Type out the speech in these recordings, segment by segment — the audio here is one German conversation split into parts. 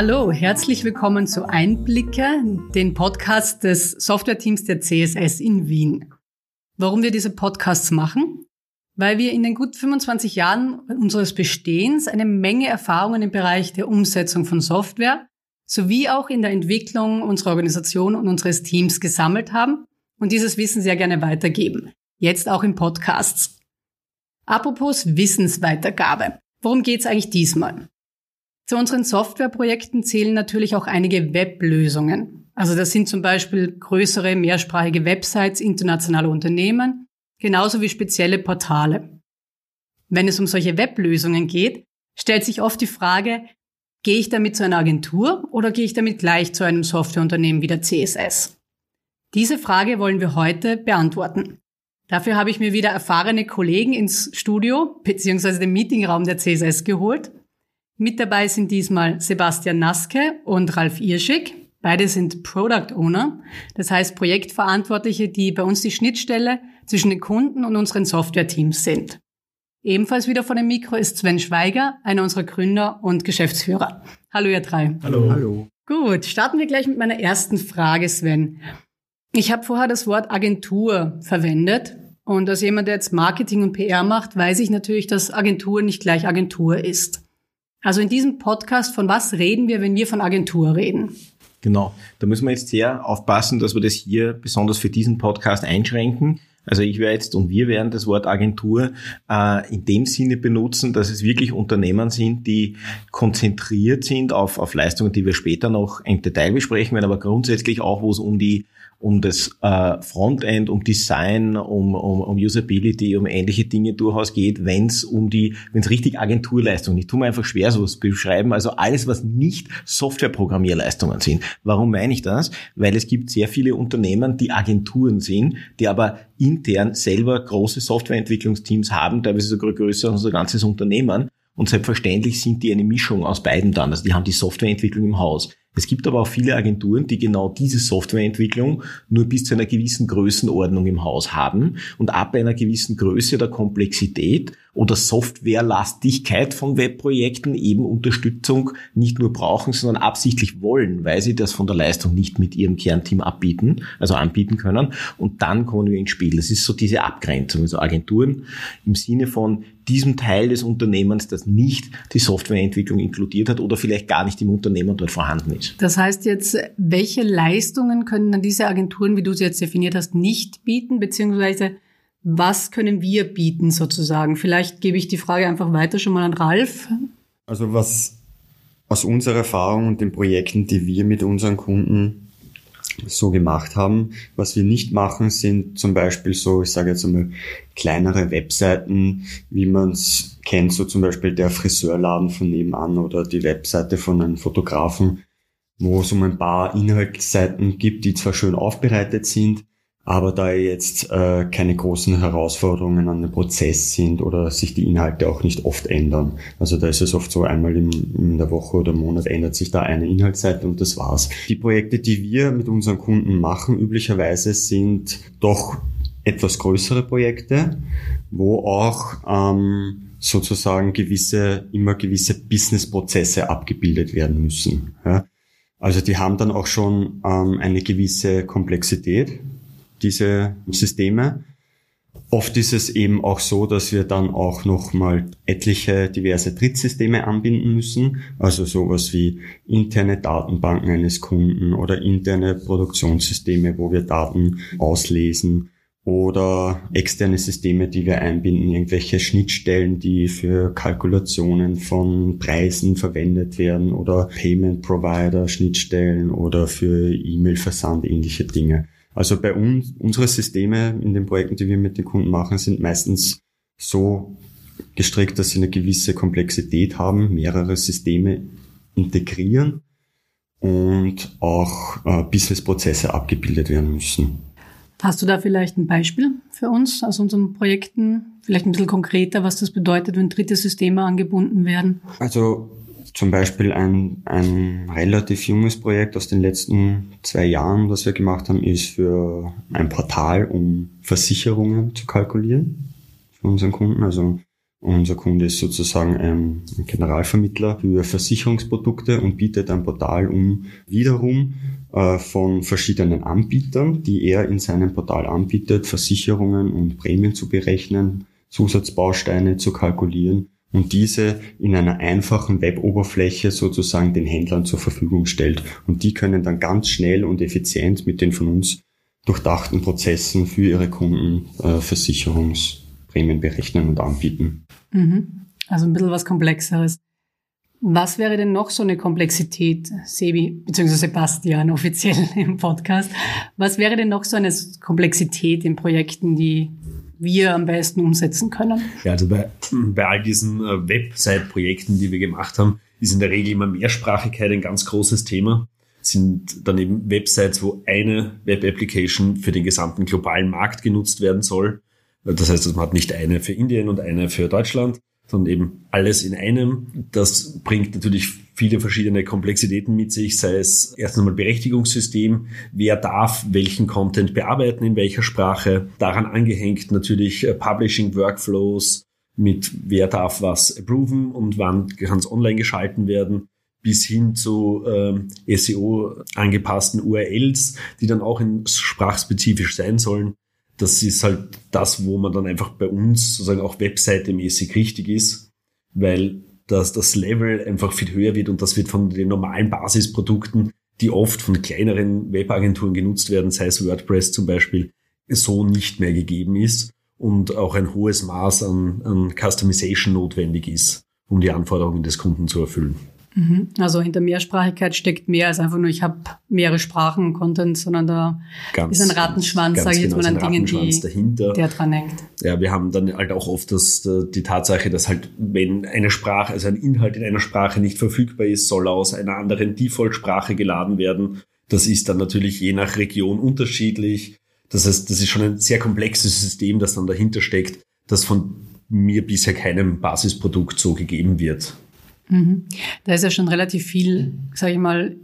Hallo, herzlich willkommen zu Einblicke, den Podcast des Softwareteams der CSS in Wien. Warum wir diese Podcasts machen? Weil wir in den gut 25 Jahren unseres Bestehens eine Menge Erfahrungen im Bereich der Umsetzung von Software sowie auch in der Entwicklung unserer Organisation und unseres Teams gesammelt haben und dieses Wissen sehr gerne weitergeben. Jetzt auch in Podcasts. Apropos Wissensweitergabe. Worum geht's eigentlich diesmal? Zu unseren Softwareprojekten zählen natürlich auch einige Weblösungen. Also das sind zum Beispiel größere mehrsprachige Websites internationaler Unternehmen, genauso wie spezielle Portale. Wenn es um solche Weblösungen geht, stellt sich oft die Frage, gehe ich damit zu einer Agentur oder gehe ich damit gleich zu einem Softwareunternehmen wie der CSS? Diese Frage wollen wir heute beantworten. Dafür habe ich mir wieder erfahrene Kollegen ins Studio bzw. den Meetingraum der CSS geholt. Mit dabei sind diesmal Sebastian Naske und Ralf Irschig. Beide sind Product Owner, das heißt Projektverantwortliche, die bei uns die Schnittstelle zwischen den Kunden und unseren Software-Teams sind. Ebenfalls wieder vor dem Mikro ist Sven Schweiger, einer unserer Gründer und Geschäftsführer. Hallo ihr drei. Hallo. Hallo. Gut, starten wir gleich mit meiner ersten Frage, Sven. Ich habe vorher das Wort Agentur verwendet. Und als jemand, der jetzt Marketing und PR macht, weiß ich natürlich, dass Agentur nicht gleich Agentur ist. Also in diesem Podcast, von was reden wir, wenn wir von Agentur reden? Genau, da müssen wir jetzt sehr aufpassen, dass wir das hier besonders für diesen Podcast einschränken. Also ich werde jetzt und wir werden das Wort Agentur äh, in dem Sinne benutzen, dass es wirklich Unternehmen sind, die konzentriert sind auf, auf Leistungen, die wir später noch im Detail besprechen werden, aber grundsätzlich auch, wo es um die um das äh, Frontend, um Design, um, um, um Usability, um ähnliche Dinge durchaus geht, wenn es um die, wenn es richtig Agenturleistungen, ich tue mir einfach schwer sowas beschreiben, also alles, was nicht Softwareprogrammierleistungen sind. Warum meine ich das? Weil es gibt sehr viele Unternehmen, die Agenturen sind, die aber intern selber große Softwareentwicklungsteams haben, teilweise sogar größer als unser ganzes Unternehmen. Und selbstverständlich sind die eine Mischung aus beiden dann. Also die haben die Softwareentwicklung im Haus. Es gibt aber auch viele Agenturen, die genau diese Softwareentwicklung nur bis zu einer gewissen Größenordnung im Haus haben. Und ab einer gewissen Größe der Komplexität oder Softwarelastigkeit von Webprojekten eben Unterstützung nicht nur brauchen, sondern absichtlich wollen, weil sie das von der Leistung nicht mit ihrem Kernteam abbieten, also anbieten können. Und dann kommen wir ins Spiel. Das ist so diese Abgrenzung. Also Agenturen im Sinne von diesem Teil des Unternehmens, das nicht die Softwareentwicklung inkludiert hat oder vielleicht gar nicht im Unternehmen dort vorhanden ist. Das heißt jetzt, welche Leistungen können dann diese Agenturen, wie du sie jetzt definiert hast, nicht bieten, beziehungsweise was können wir bieten sozusagen? Vielleicht gebe ich die Frage einfach weiter schon mal an Ralf. Also was aus unserer Erfahrung und den Projekten, die wir mit unseren Kunden so gemacht haben. Was wir nicht machen, sind zum Beispiel so, ich sage jetzt einmal, kleinere Webseiten, wie man es kennt, so zum Beispiel der Friseurladen von nebenan oder die Webseite von einem Fotografen, wo es um ein paar Inhaltsseiten gibt, die zwar schön aufbereitet sind, aber da jetzt äh, keine großen Herausforderungen an dem Prozess sind oder sich die Inhalte auch nicht oft ändern. Also da ist es oft so, einmal im, in der Woche oder Monat ändert sich da eine Inhaltsseite und das war's. Die Projekte, die wir mit unseren Kunden machen, üblicherweise sind doch etwas größere Projekte, wo auch ähm, sozusagen gewisse, immer gewisse Businessprozesse abgebildet werden müssen. Ja? Also die haben dann auch schon ähm, eine gewisse Komplexität diese Systeme. Oft ist es eben auch so, dass wir dann auch nochmal etliche diverse Drittsysteme anbinden müssen, also sowas wie interne Datenbanken eines Kunden oder interne Produktionssysteme, wo wir Daten auslesen oder externe Systeme, die wir einbinden, irgendwelche Schnittstellen, die für Kalkulationen von Preisen verwendet werden oder Payment Provider Schnittstellen oder für E-Mail-Versand ähnliche Dinge. Also bei uns, unsere Systeme in den Projekten, die wir mit den Kunden machen, sind meistens so gestrickt, dass sie eine gewisse Komplexität haben, mehrere Systeme integrieren und auch äh, Businessprozesse abgebildet werden müssen. Hast du da vielleicht ein Beispiel für uns aus unseren Projekten? Vielleicht ein bisschen konkreter, was das bedeutet, wenn dritte Systeme angebunden werden? Also zum Beispiel ein, ein relativ junges Projekt aus den letzten zwei Jahren, das wir gemacht haben, ist für ein Portal, um Versicherungen zu kalkulieren für unseren Kunden. Also Unser Kunde ist sozusagen ein Generalvermittler für Versicherungsprodukte und bietet ein Portal um wiederum äh, von verschiedenen Anbietern, die er in seinem Portal anbietet, Versicherungen und Prämien zu berechnen, Zusatzbausteine zu kalkulieren und diese in einer einfachen Web-Oberfläche sozusagen den Händlern zur Verfügung stellt. Und die können dann ganz schnell und effizient mit den von uns durchdachten Prozessen für ihre Kunden äh, Versicherungsprämien berechnen und anbieten. Mhm. Also ein bisschen was Komplexeres. Was wäre denn noch so eine Komplexität, Sebi, beziehungsweise Sebastian offiziell im Podcast? Was wäre denn noch so eine Komplexität in Projekten, die wir am besten umsetzen können? Ja, also bei, bei all diesen äh, Website-Projekten, die wir gemacht haben, ist in der Regel immer Mehrsprachigkeit ein ganz großes Thema. Sind dann eben Websites, wo eine Web-Application für den gesamten globalen Markt genutzt werden soll. Das heißt, man hat nicht eine für Indien und eine für Deutschland, sondern eben alles in einem. Das bringt natürlich viele verschiedene Komplexitäten mit sich, sei es erst einmal Berechtigungssystem, wer darf welchen Content bearbeiten, in welcher Sprache, daran angehängt natürlich äh, Publishing Workflows mit wer darf was approven und wann kann es online geschalten werden bis hin zu ähm, SEO angepassten URLs, die dann auch in sprachspezifisch sein sollen das ist halt das, wo man dann einfach bei uns sozusagen auch Webseite-mäßig richtig ist, weil das, das Level einfach viel höher wird und das wird von den normalen Basisprodukten, die oft von kleineren Webagenturen genutzt werden, sei es WordPress zum Beispiel, so nicht mehr gegeben ist und auch ein hohes Maß an, an Customization notwendig ist, um die Anforderungen des Kunden zu erfüllen. Mhm. Also hinter Mehrsprachigkeit steckt mehr als einfach nur, ich habe mehrere Sprachen Content, sondern da ganz, ist ein Rattenschwanz, sage ich jetzt genau, mal, an Dingen, die dahinter. der dran hängt. Ja, wir haben dann halt auch oft das, die Tatsache, dass halt, wenn eine Sprache, also ein Inhalt in einer Sprache nicht verfügbar ist, soll aus einer anderen Default-Sprache geladen werden. Das ist dann natürlich je nach Region unterschiedlich. Das heißt, das ist schon ein sehr komplexes System, das dann dahinter steckt, das von mir bisher keinem Basisprodukt so gegeben wird. Mhm. Da ist ja schon relativ viel, sage ich mal,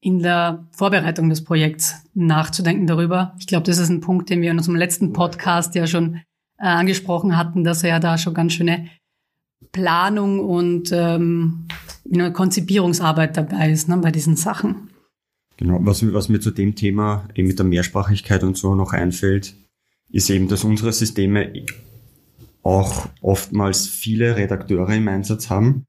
in der Vorbereitung des Projekts nachzudenken darüber. Ich glaube, das ist ein Punkt, den wir in unserem letzten Podcast ja schon äh, angesprochen hatten, dass er ja da schon ganz schöne Planung und ähm, eine Konzipierungsarbeit dabei ist ne, bei diesen Sachen. Genau, was, was mir zu dem Thema eben mit der Mehrsprachigkeit und so noch einfällt, ist eben, dass unsere Systeme auch oftmals viele Redakteure im Einsatz haben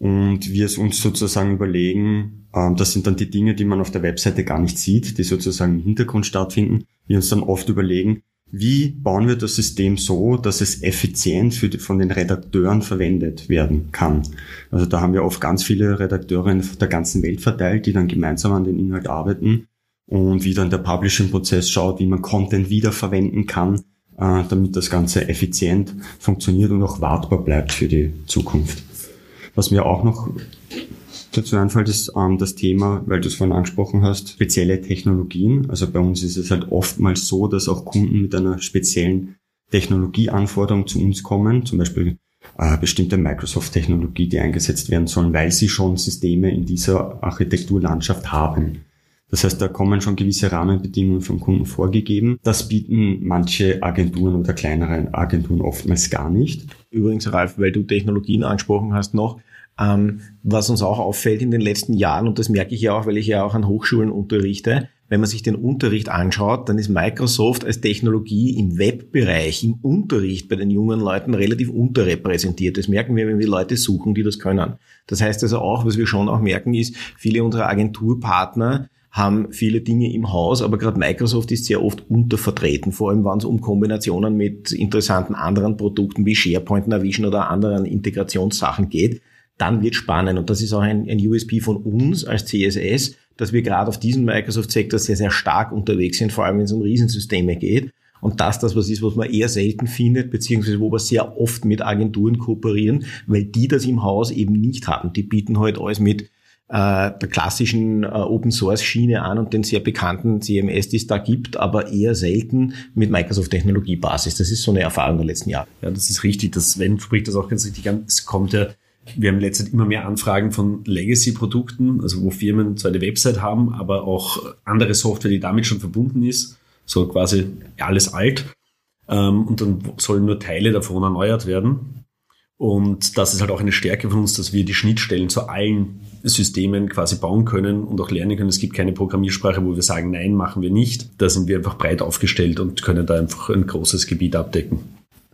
und wir es uns sozusagen überlegen, ähm, das sind dann die Dinge, die man auf der Webseite gar nicht sieht, die sozusagen im Hintergrund stattfinden. Wir uns dann oft überlegen, wie bauen wir das System so, dass es effizient für die, von den Redakteuren verwendet werden kann. Also da haben wir oft ganz viele Redakteure in der ganzen Welt verteilt, die dann gemeinsam an den Inhalt arbeiten und wie dann der Publishing-Prozess schaut, wie man Content wiederverwenden kann, äh, damit das Ganze effizient funktioniert und auch wartbar bleibt für die Zukunft. Was mir auch noch dazu einfällt, ist ähm, das Thema, weil du es vorhin angesprochen hast, spezielle Technologien. Also bei uns ist es halt oftmals so, dass auch Kunden mit einer speziellen Technologieanforderung zu uns kommen, zum Beispiel äh, bestimmte Microsoft-Technologie, die eingesetzt werden sollen, weil sie schon Systeme in dieser Architekturlandschaft haben. Das heißt, da kommen schon gewisse Rahmenbedingungen vom Kunden vorgegeben. Das bieten manche Agenturen oder kleinere Agenturen oftmals gar nicht. Übrigens, Ralf, weil du Technologien angesprochen hast noch, ähm, was uns auch auffällt in den letzten Jahren, und das merke ich ja auch, weil ich ja auch an Hochschulen unterrichte, wenn man sich den Unterricht anschaut, dann ist Microsoft als Technologie im Webbereich, im Unterricht bei den jungen Leuten relativ unterrepräsentiert. Das merken wir, wenn wir Leute suchen, die das können. Das heißt also auch, was wir schon auch merken, ist, viele unserer Agenturpartner haben viele Dinge im Haus, aber gerade Microsoft ist sehr oft untervertreten, vor allem wenn es um Kombinationen mit interessanten anderen Produkten wie SharePoint, Navision oder anderen Integrationssachen geht. Dann wird spannend und das ist auch ein, ein USP von uns als CSS, dass wir gerade auf diesem Microsoft-Sektor sehr, sehr stark unterwegs sind, vor allem wenn es um Riesensysteme geht. Und das das was ist, was man eher selten findet, beziehungsweise wo wir sehr oft mit Agenturen kooperieren, weil die das im Haus eben nicht haben. Die bieten halt alles mit äh, der klassischen äh, Open Source Schiene an und den sehr bekannten CMS, die es da gibt, aber eher selten mit Microsoft Technologiebasis. Das ist so eine Erfahrung der letzten Jahre. Ja, das ist richtig. Das Sven spricht das auch ganz richtig an. Es kommt ja wir haben letztendlich immer mehr Anfragen von Legacy-Produkten, also wo Firmen zwar eine Website haben, aber auch andere Software, die damit schon verbunden ist, so quasi alles alt. Ähm, und dann sollen nur Teile davon erneuert werden. Und das ist halt auch eine Stärke von uns, dass wir die Schnittstellen zu allen Systemen quasi bauen können und auch lernen können. Es gibt keine Programmiersprache, wo wir sagen, nein, machen wir nicht. Da sind wir einfach breit aufgestellt und können da einfach ein großes Gebiet abdecken.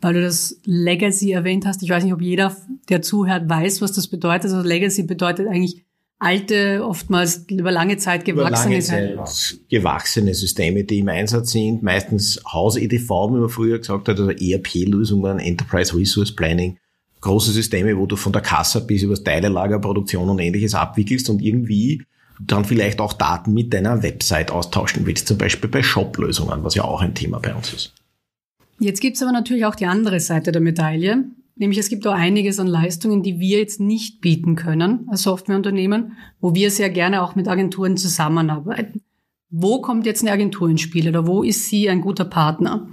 Weil du das Legacy erwähnt hast, ich weiß nicht, ob jeder, der zuhört, weiß, was das bedeutet. Also Legacy bedeutet eigentlich alte, oftmals über lange Zeit gewachsene, lange Zeit gewachsene Systeme, die im Einsatz sind, meistens Haus-EDV, wie man früher gesagt hat, also ERP-Lösungen, Enterprise Resource Planning, große Systeme, wo du von der Kasse bis über das Teilelager, Produktion und ähnliches abwickelst und irgendwie dann vielleicht auch Daten mit deiner Website austauschen willst, zum Beispiel bei Shop-Lösungen, was ja auch ein Thema bei uns ist. Jetzt gibt's aber natürlich auch die andere Seite der Medaille, nämlich es gibt auch einiges an Leistungen, die wir jetzt nicht bieten können als Softwareunternehmen, wo wir sehr gerne auch mit Agenturen zusammenarbeiten. Wo kommt jetzt eine Agentur ins Spiel oder wo ist sie ein guter Partner?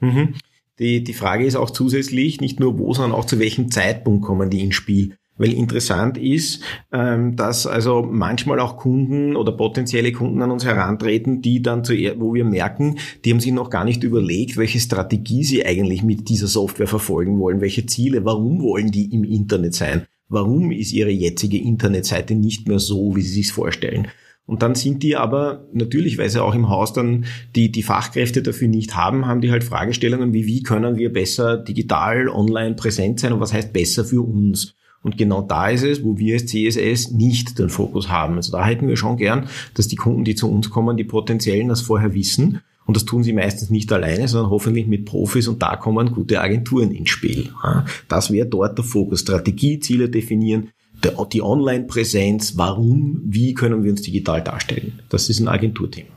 Mhm. Die, die Frage ist auch zusätzlich nicht nur wo, sondern auch zu welchem Zeitpunkt kommen die ins Spiel. Weil interessant ist, ähm, dass also manchmal auch Kunden oder potenzielle Kunden an uns herantreten, die dann zu, wo wir merken, die haben sich noch gar nicht überlegt, welche Strategie sie eigentlich mit dieser Software verfolgen wollen, welche Ziele, warum wollen die im Internet sein, warum ist ihre jetzige Internetseite nicht mehr so, wie sie sich vorstellen. Und dann sind die aber natürlich, weil sie auch im Haus dann die, die Fachkräfte dafür nicht haben, haben die halt Fragestellungen wie, wie können wir besser digital, online präsent sein und was heißt besser für uns? Und genau da ist es, wo wir als CSS nicht den Fokus haben. Also da hätten wir schon gern, dass die Kunden, die zu uns kommen, die potenziellen das vorher wissen. Und das tun sie meistens nicht alleine, sondern hoffentlich mit Profis und da kommen gute Agenturen ins Spiel. Das wäre dort der Fokus. Strategie, Ziele definieren, die Online-Präsenz, warum, wie können wir uns digital darstellen. Das ist ein Agenturthema.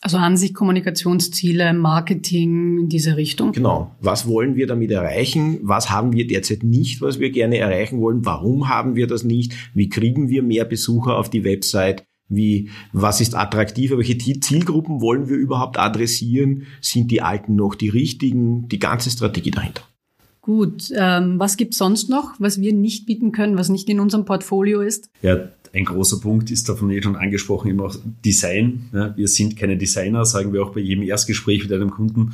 Also an sich Kommunikationsziele, Marketing in diese Richtung. Genau. Was wollen wir damit erreichen? Was haben wir derzeit nicht, was wir gerne erreichen wollen? Warum haben wir das nicht? Wie kriegen wir mehr Besucher auf die Website? Wie, was ist attraktiver? Welche Zielgruppen wollen wir überhaupt adressieren? Sind die alten noch die richtigen? Die ganze Strategie dahinter. Gut, ähm, was gibt's sonst noch, was wir nicht bieten können, was nicht in unserem Portfolio ist? Ja, ein großer Punkt ist davon eh schon angesprochen, immer Design. Ja, wir sind keine Designer, sagen wir auch bei jedem Erstgespräch mit einem Kunden.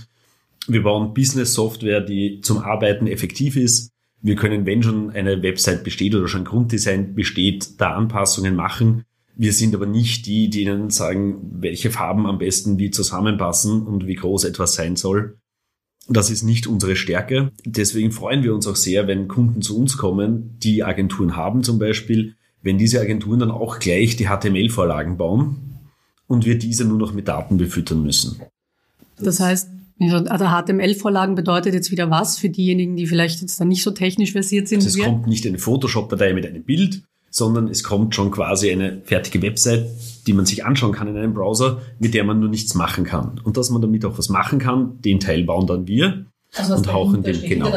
Wir bauen Business-Software, die zum Arbeiten effektiv ist. Wir können, wenn schon eine Website besteht oder schon Grunddesign besteht, da Anpassungen machen. Wir sind aber nicht die, die Ihnen sagen, welche Farben am besten wie zusammenpassen und wie groß etwas sein soll. Das ist nicht unsere Stärke. Deswegen freuen wir uns auch sehr, wenn Kunden zu uns kommen, die Agenturen haben zum Beispiel, wenn diese Agenturen dann auch gleich die HTML-Vorlagen bauen und wir diese nur noch mit Daten befüttern müssen. Das heißt, also HTML-Vorlagen bedeutet jetzt wieder was für diejenigen, die vielleicht jetzt dann nicht so technisch versiert sind. Also es kommt nicht eine Photoshop-Datei mit einem Bild, sondern es kommt schon quasi eine fertige Website, die man sich anschauen kann in einem Browser, mit der man nur nichts machen kann. Und dass man damit auch was machen kann, den Teil bauen dann wir. Also und hauchen dem, genau,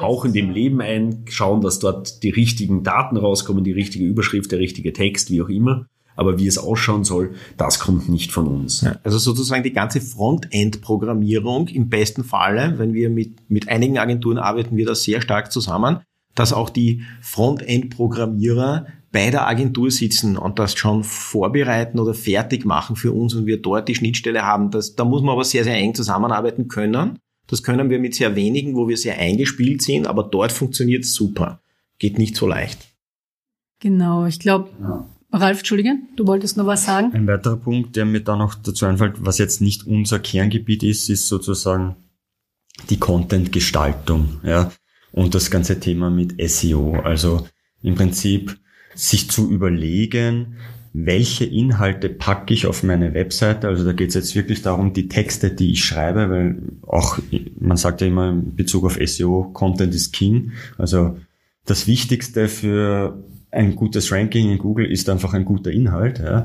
hauchen dem Leben ein, schauen, dass dort die richtigen Daten rauskommen, die richtige Überschrift, der richtige Text, wie auch immer. Aber wie es ausschauen soll, das kommt nicht von uns. Ja, also sozusagen die ganze Frontend-Programmierung im besten Falle, wenn wir mit, mit einigen Agenturen arbeiten wir da sehr stark zusammen, dass auch die Frontend-Programmierer bei der Agentur sitzen und das schon vorbereiten oder fertig machen für uns und wir dort die Schnittstelle haben. Das, da muss man aber sehr, sehr eng zusammenarbeiten können. Das können wir mit sehr wenigen, wo wir sehr eingespielt sind, aber dort funktioniert es super. Geht nicht so leicht. Genau, ich glaube, ja. Ralf, Entschuldige, du wolltest noch was sagen? Ein weiterer Punkt, der mir da noch dazu einfällt, was jetzt nicht unser Kerngebiet ist, ist sozusagen die Content-Gestaltung. Ja und das ganze Thema mit SEO. Also im Prinzip sich zu überlegen, welche Inhalte packe ich auf meine Webseite. Also da geht es jetzt wirklich darum, die Texte, die ich schreibe, weil auch, man sagt ja immer in Bezug auf SEO, Content is King. Also das Wichtigste für ein gutes Ranking in Google ist einfach ein guter Inhalt. Ja.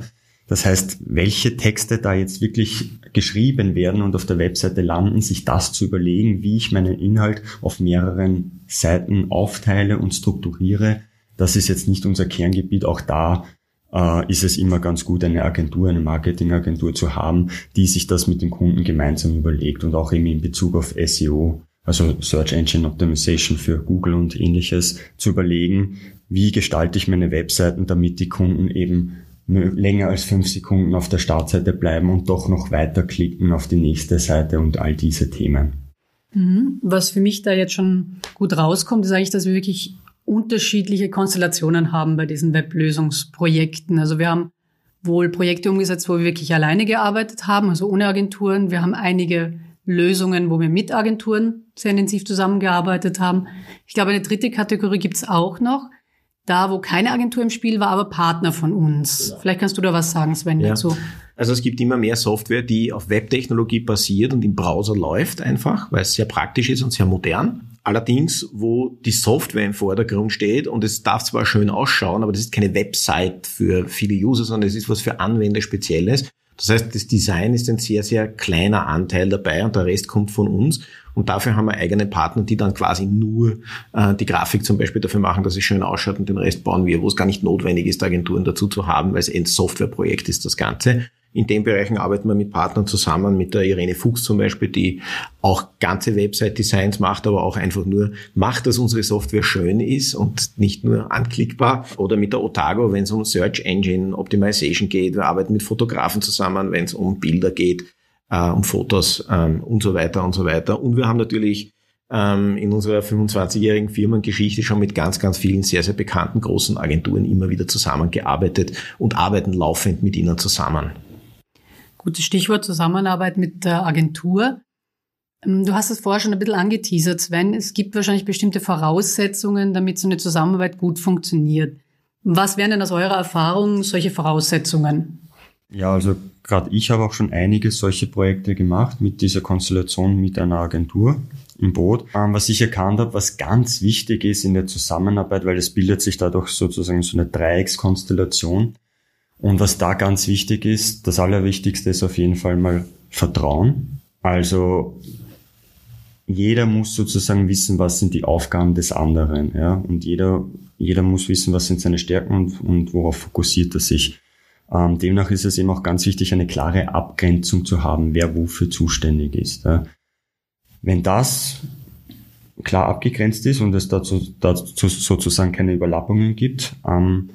Das heißt, welche Texte da jetzt wirklich geschrieben werden und auf der Webseite landen, sich das zu überlegen, wie ich meinen Inhalt auf mehreren Seiten aufteile und strukturiere, das ist jetzt nicht unser Kerngebiet. Auch da äh, ist es immer ganz gut, eine Agentur, eine Marketingagentur zu haben, die sich das mit dem Kunden gemeinsam überlegt und auch eben in Bezug auf SEO, also Search Engine Optimization für Google und ähnliches, zu überlegen, wie gestalte ich meine Webseiten, damit die Kunden eben länger als fünf Sekunden auf der Startseite bleiben und doch noch weiterklicken auf die nächste Seite und all diese Themen. Mhm. Was für mich da jetzt schon gut rauskommt, ist eigentlich, dass wir wirklich unterschiedliche Konstellationen haben bei diesen Weblösungsprojekten. Also wir haben wohl Projekte umgesetzt, wo wir wirklich alleine gearbeitet haben, also ohne Agenturen. Wir haben einige Lösungen, wo wir mit Agenturen sehr intensiv zusammengearbeitet haben. Ich glaube, eine dritte Kategorie gibt's auch noch. Da, wo keine Agentur im Spiel war, aber Partner von uns. Vielleicht kannst du da was sagen, Sven, ja. dazu. Also es gibt immer mehr Software, die auf Webtechnologie basiert und im Browser läuft einfach, weil es sehr praktisch ist und sehr modern. Allerdings, wo die Software im Vordergrund steht und es darf zwar schön ausschauen, aber das ist keine Website für viele User, sondern es ist was für Anwender Spezielles. Das heißt, das Design ist ein sehr, sehr kleiner Anteil dabei und der Rest kommt von uns. Und dafür haben wir eigene Partner, die dann quasi nur äh, die Grafik zum Beispiel dafür machen, dass es schön ausschaut und den Rest bauen wir, wo es gar nicht notwendig ist, Agenturen dazu zu haben, weil es ein Softwareprojekt ist, das Ganze. In den Bereichen arbeiten wir mit Partnern zusammen, mit der Irene Fuchs zum Beispiel, die auch ganze Website-Designs macht, aber auch einfach nur macht, dass unsere Software schön ist und nicht nur anklickbar. Oder mit der Otago, wenn es um Search Engine Optimization geht. Wir arbeiten mit Fotografen zusammen, wenn es um Bilder geht, äh, um Fotos ähm, und so weiter und so weiter. Und wir haben natürlich ähm, in unserer 25-jährigen Firmengeschichte schon mit ganz, ganz vielen sehr, sehr bekannten großen Agenturen immer wieder zusammengearbeitet und arbeiten laufend mit ihnen zusammen. Gutes Stichwort Zusammenarbeit mit der Agentur. Ähm, du hast es vorher schon ein bisschen angeteasert, Sven. Es gibt wahrscheinlich bestimmte Voraussetzungen, damit so eine Zusammenarbeit gut funktioniert. Was wären denn aus eurer Erfahrung solche Voraussetzungen? Ja, also gerade ich habe auch schon einige solche Projekte gemacht mit dieser Konstellation mit einer Agentur im Boot. Ähm, was ich erkannt habe, was ganz wichtig ist in der Zusammenarbeit, weil es bildet sich dadurch sozusagen so eine Dreieckskonstellation, und was da ganz wichtig ist, das Allerwichtigste ist auf jeden Fall mal Vertrauen. Also jeder muss sozusagen wissen, was sind die Aufgaben des anderen, ja, und jeder, jeder muss wissen, was sind seine Stärken und, und worauf fokussiert er sich. Ähm, demnach ist es eben auch ganz wichtig, eine klare Abgrenzung zu haben, wer wofür zuständig ist. Ja. Wenn das klar abgegrenzt ist und es dazu, dazu sozusagen keine Überlappungen gibt, ähm,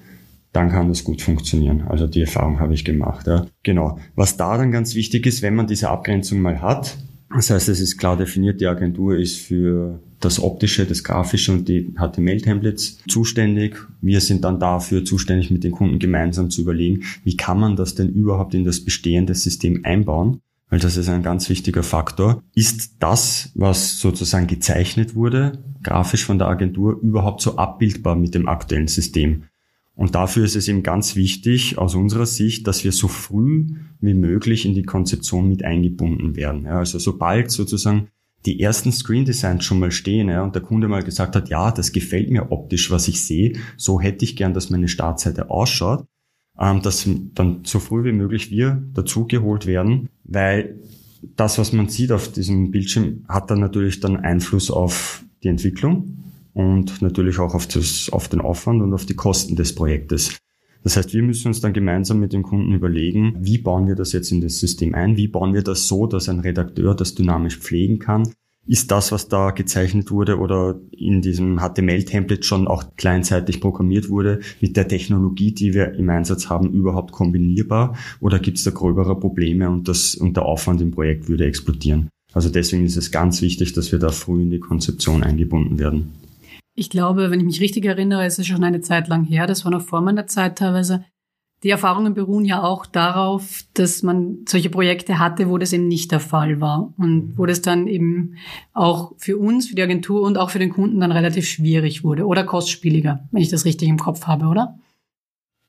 dann kann das gut funktionieren. Also die Erfahrung habe ich gemacht. Ja. Genau. Was da dann ganz wichtig ist, wenn man diese Abgrenzung mal hat, das heißt, es ist klar definiert, die Agentur ist für das Optische, das Grafische und die HTML-Templates zuständig. Wir sind dann dafür zuständig, mit den Kunden gemeinsam zu überlegen, wie kann man das denn überhaupt in das bestehende System einbauen? Weil das ist ein ganz wichtiger Faktor. Ist das, was sozusagen gezeichnet wurde, grafisch von der Agentur, überhaupt so abbildbar mit dem aktuellen System? Und dafür ist es eben ganz wichtig aus unserer Sicht, dass wir so früh wie möglich in die Konzeption mit eingebunden werden. Ja, also sobald sozusagen die ersten Screen Designs schon mal stehen ja, und der Kunde mal gesagt hat, ja, das gefällt mir optisch, was ich sehe, so hätte ich gern, dass meine Startseite ausschaut, ähm, dass dann so früh wie möglich wir dazugeholt werden, weil das, was man sieht auf diesem Bildschirm, hat dann natürlich dann Einfluss auf die Entwicklung und natürlich auch auf, das, auf den Aufwand und auf die Kosten des Projektes. Das heißt, wir müssen uns dann gemeinsam mit dem Kunden überlegen, wie bauen wir das jetzt in das System ein? Wie bauen wir das so, dass ein Redakteur das dynamisch pflegen kann? Ist das, was da gezeichnet wurde oder in diesem HTML-Template schon auch kleinseitig programmiert wurde, mit der Technologie, die wir im Einsatz haben, überhaupt kombinierbar? Oder gibt es da gröbere Probleme und, das, und der Aufwand im Projekt würde explodieren? Also deswegen ist es ganz wichtig, dass wir da früh in die Konzeption eingebunden werden. Ich glaube, wenn ich mich richtig erinnere, ist es schon eine Zeit lang her, das war noch vor meiner Zeit teilweise. Die Erfahrungen beruhen ja auch darauf, dass man solche Projekte hatte, wo das eben nicht der Fall war und wo das dann eben auch für uns, für die Agentur und auch für den Kunden dann relativ schwierig wurde oder kostspieliger, wenn ich das richtig im Kopf habe, oder?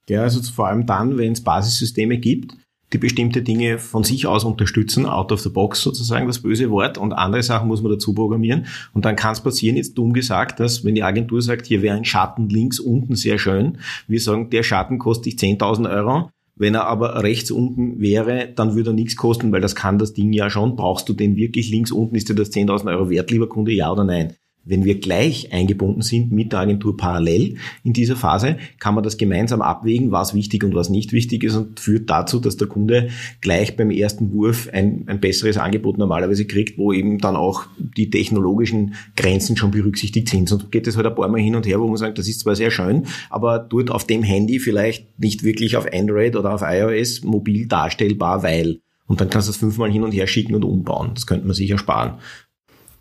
Ja, also vor allem dann, wenn es Basissysteme gibt, die bestimmte Dinge von sich aus unterstützen, out of the box sozusagen das böse Wort und andere Sachen muss man dazu programmieren und dann kann es passieren, jetzt dumm gesagt, dass wenn die Agentur sagt, hier wäre ein Schatten links unten sehr schön, wir sagen, der Schatten kostet dich 10.000 Euro, wenn er aber rechts unten wäre, dann würde er nichts kosten, weil das kann das Ding ja schon. Brauchst du den wirklich links unten? Ist dir das 10.000 Euro wert, lieber Kunde? Ja oder nein? Wenn wir gleich eingebunden sind mit der Agentur parallel in dieser Phase, kann man das gemeinsam abwägen, was wichtig und was nicht wichtig ist und führt dazu, dass der Kunde gleich beim ersten Wurf ein, ein besseres Angebot normalerweise kriegt, wo eben dann auch die technologischen Grenzen schon berücksichtigt sind. Sonst geht es halt ein paar Mal hin und her, wo man sagt, das ist zwar sehr schön, aber dort auf dem Handy vielleicht nicht wirklich auf Android oder auf iOS mobil darstellbar, weil und dann kannst du es fünfmal hin und her schicken und umbauen. Das könnte man sicher sparen.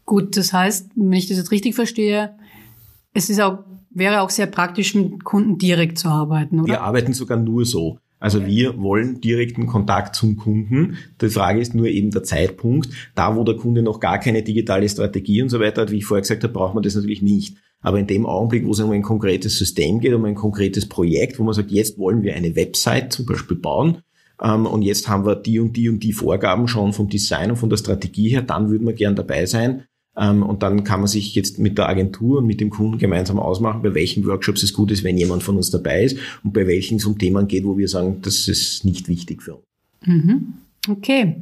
Gut, das heißt, wenn ich das jetzt richtig verstehe, es ist auch, wäre auch sehr praktisch, mit Kunden direkt zu arbeiten, oder? Wir arbeiten sogar nur so. Also wir wollen direkten Kontakt zum Kunden. Die Frage ist nur eben der Zeitpunkt. Da, wo der Kunde noch gar keine digitale Strategie und so weiter hat, wie ich vorher gesagt habe, braucht man das natürlich nicht. Aber in dem Augenblick, wo es um ein konkretes System geht, um ein konkretes Projekt, wo man sagt, jetzt wollen wir eine Website zum Beispiel bauen, ähm, und jetzt haben wir die und die und die Vorgaben schon vom Design und von der Strategie her, dann würden wir gern dabei sein. Ähm, und dann kann man sich jetzt mit der Agentur und mit dem Kunden gemeinsam ausmachen, bei welchen Workshops es gut ist, wenn jemand von uns dabei ist und bei welchen es um Themen geht, wo wir sagen, das ist nicht wichtig für uns. Mhm. Okay.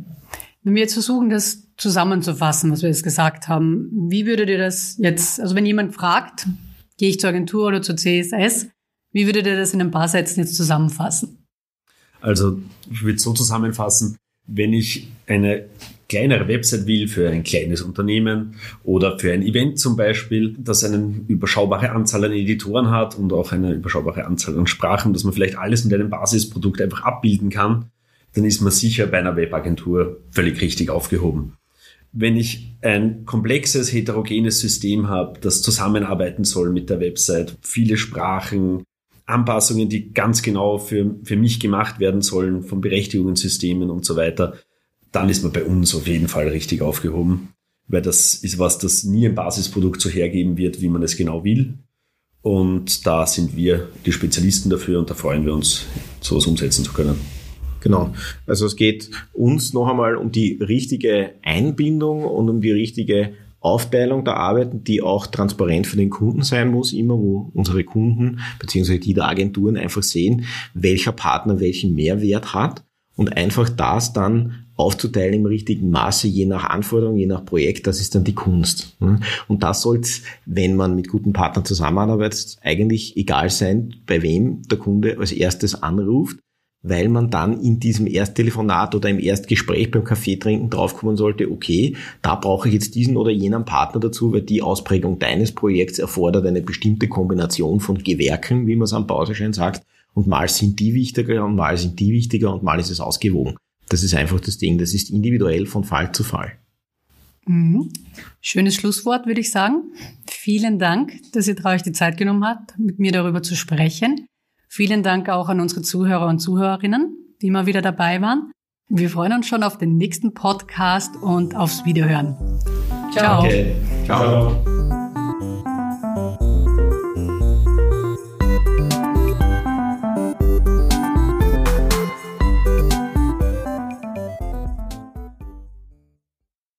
Wenn wir jetzt versuchen, das zusammenzufassen, was wir jetzt gesagt haben, wie würdet ihr das jetzt, also wenn jemand fragt, gehe ich zur Agentur oder zur CSS, wie würdet ihr das in ein paar Sätzen jetzt zusammenfassen? Also ich würde so zusammenfassen, wenn ich eine kleinere Website will für ein kleines Unternehmen oder für ein Event zum Beispiel, das eine überschaubare Anzahl an Editoren hat und auch eine überschaubare Anzahl an Sprachen, dass man vielleicht alles mit einem Basisprodukt einfach abbilden kann, dann ist man sicher bei einer Webagentur völlig richtig aufgehoben. Wenn ich ein komplexes, heterogenes System habe, das zusammenarbeiten soll mit der Website, viele Sprachen, Anpassungen, die ganz genau für, für mich gemacht werden sollen, von Berechtigungssystemen und so weiter, dann ist man bei uns auf jeden Fall richtig aufgehoben. Weil das ist was, das nie ein Basisprodukt so hergeben wird, wie man es genau will. Und da sind wir die Spezialisten dafür und da freuen wir uns, sowas umsetzen zu können. Genau. Also es geht uns noch einmal um die richtige Einbindung und um die richtige Aufteilung der Arbeiten, die auch transparent für den Kunden sein muss, immer wo unsere Kunden beziehungsweise die der Agenturen einfach sehen, welcher Partner welchen Mehrwert hat und einfach das dann aufzuteilen im richtigen Maße, je nach Anforderung, je nach Projekt, das ist dann die Kunst. Und das sollte, wenn man mit guten Partnern zusammenarbeitet, eigentlich egal sein, bei wem der Kunde als erstes anruft, weil man dann in diesem Ersttelefonat oder im Erstgespräch beim Kaffee trinken draufkommen sollte, okay, da brauche ich jetzt diesen oder jenen Partner dazu, weil die Ausprägung deines Projekts erfordert eine bestimmte Kombination von Gewerken, wie man es am Pauseschein sagt, und mal sind die wichtiger und mal sind die wichtiger und mal ist es ausgewogen. Das ist einfach das Ding, das ist individuell von Fall zu Fall. Mhm. Schönes Schlusswort, würde ich sagen. Vielen Dank, dass ihr euch die Zeit genommen habt, mit mir darüber zu sprechen. Vielen Dank auch an unsere Zuhörer und Zuhörerinnen, die immer wieder dabei waren. Wir freuen uns schon auf den nächsten Podcast und aufs Wiederhören. Ciao. Okay. Ciao. Ciao.